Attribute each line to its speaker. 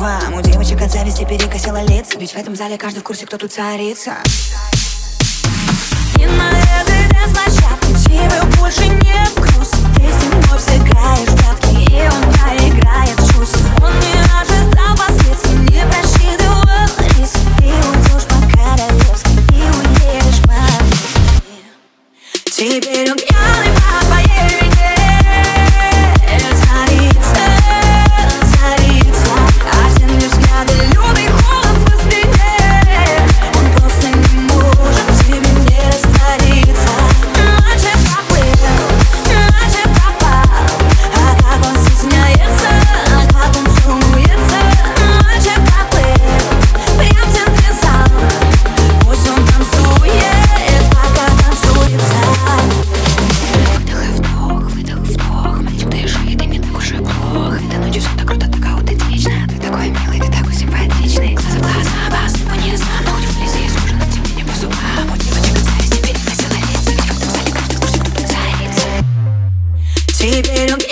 Speaker 1: вам У девочек от зависти перекосила лица. Ведь в этом зале каждый в курсе, кто тут царица. И на этой танцплощадке тебе больше нет грустно Ты с ним вновь сыграешь в прятки И он проиграет чувств. Он не ожидал последствий, не просчитывал риск. Ты уйдешь по-королевски и уедешь по Теперь он пьяный baby, pero